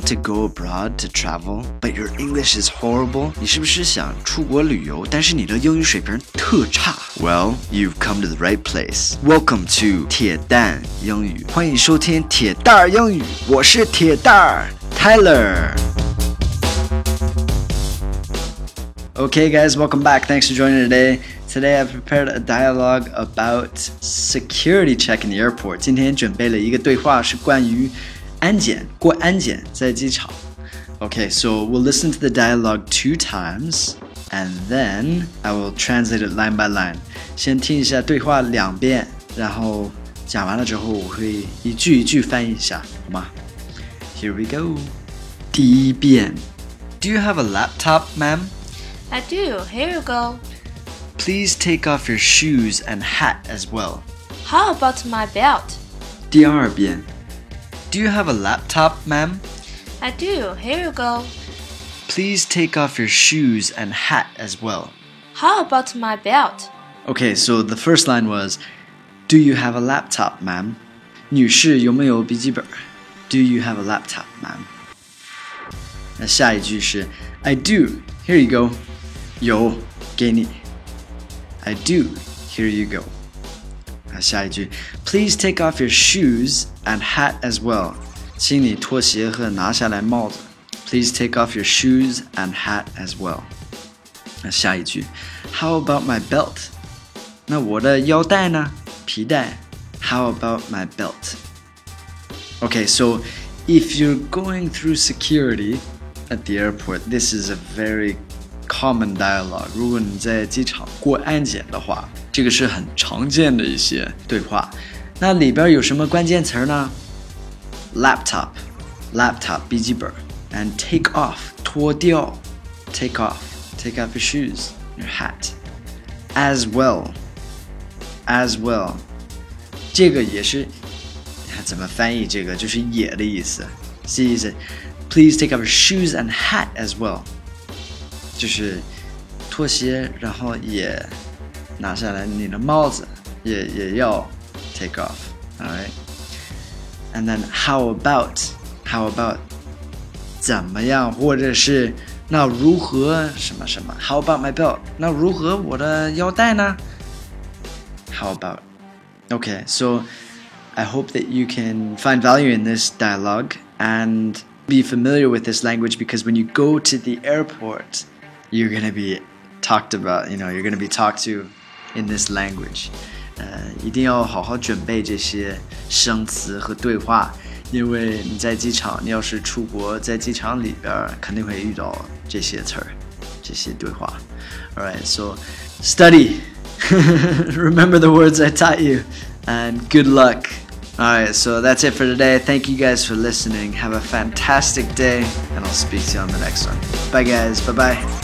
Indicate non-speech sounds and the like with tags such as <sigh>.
want to go abroad to travel, but your English is horrible? 你是不是想出国旅游，但是你的英语水平特差？Well, you've come to the right place. Welcome to 铁蛋英语，欢迎收听铁蛋儿英语，我是铁蛋儿 Tyler。Okay, guys, welcome back. Thanks for joining today. Today I've prepared a dialogue about security check in the airport. 今天准备了一个对话，是关于 安检过安检在机场。Okay, so we'll listen to the dialogue two times, and then I will translate it line by line. 先听一下对话两遍，然后讲完了之后，我会一句一句翻译一下，好吗？Here we go. 第一遍，Do you have a laptop, ma'am? I do. Here you go. Please take off your shoes and hat as well. How about my belt? 第二遍 ，Do you have a laptop, ma'am? I do. Here you go. Please take off your shoes and hat as well. How about my belt? Okay, so the first line was, Do you have a laptop, ma'am? 女士有没有笔记本？Do you have a laptop, ma'am? 那下一句是 I do. Here you go. 有，给你。I do. Here you go. 那下一句，Please take off your shoes and hat as well. 请你脱鞋和拿下来帽子。Please take off your shoes and hat as well. 那下一句，How about my belt? 那我的腰带呢？皮带。How about my belt? Okay, so if you're going through security at the airport, this is a very common dialogue。如果你在机场过安检的话， 这个是很常见的一些对话。那里边有什么关键词呢？Laptop, laptop 笔记本，and take off 脱掉，take off, take off your shoes, your hat, as well, as well。这个也是怎么翻译？这个就是也的意思，是意思。Please take off your shoes and hat as well。就是拖鞋，然后也 拿下来你的帽子，也也要 take off，alright。And then how about how about 怎么样，或者是那如何什么什么？How about my belt？那如何我的腰带呢？How about? Okay, so I hope that you can find value in this dialogue and be familiar with this language because when you go to the airport you're going to be talked about, you know, you're going to be talked to in this language. 呃，一定要好好准备这些生词和对话，因为你在机场，你要是出国，在机场里边肯定会遇到这些词儿，这些对话。All right, so study, <laughs> remember the words I taught you, and good luck. All right, so that's it for today. Thank you guys for listening. Have a fantastic day, and I'll speak to you on the next one. Bye, guys. Bye bye.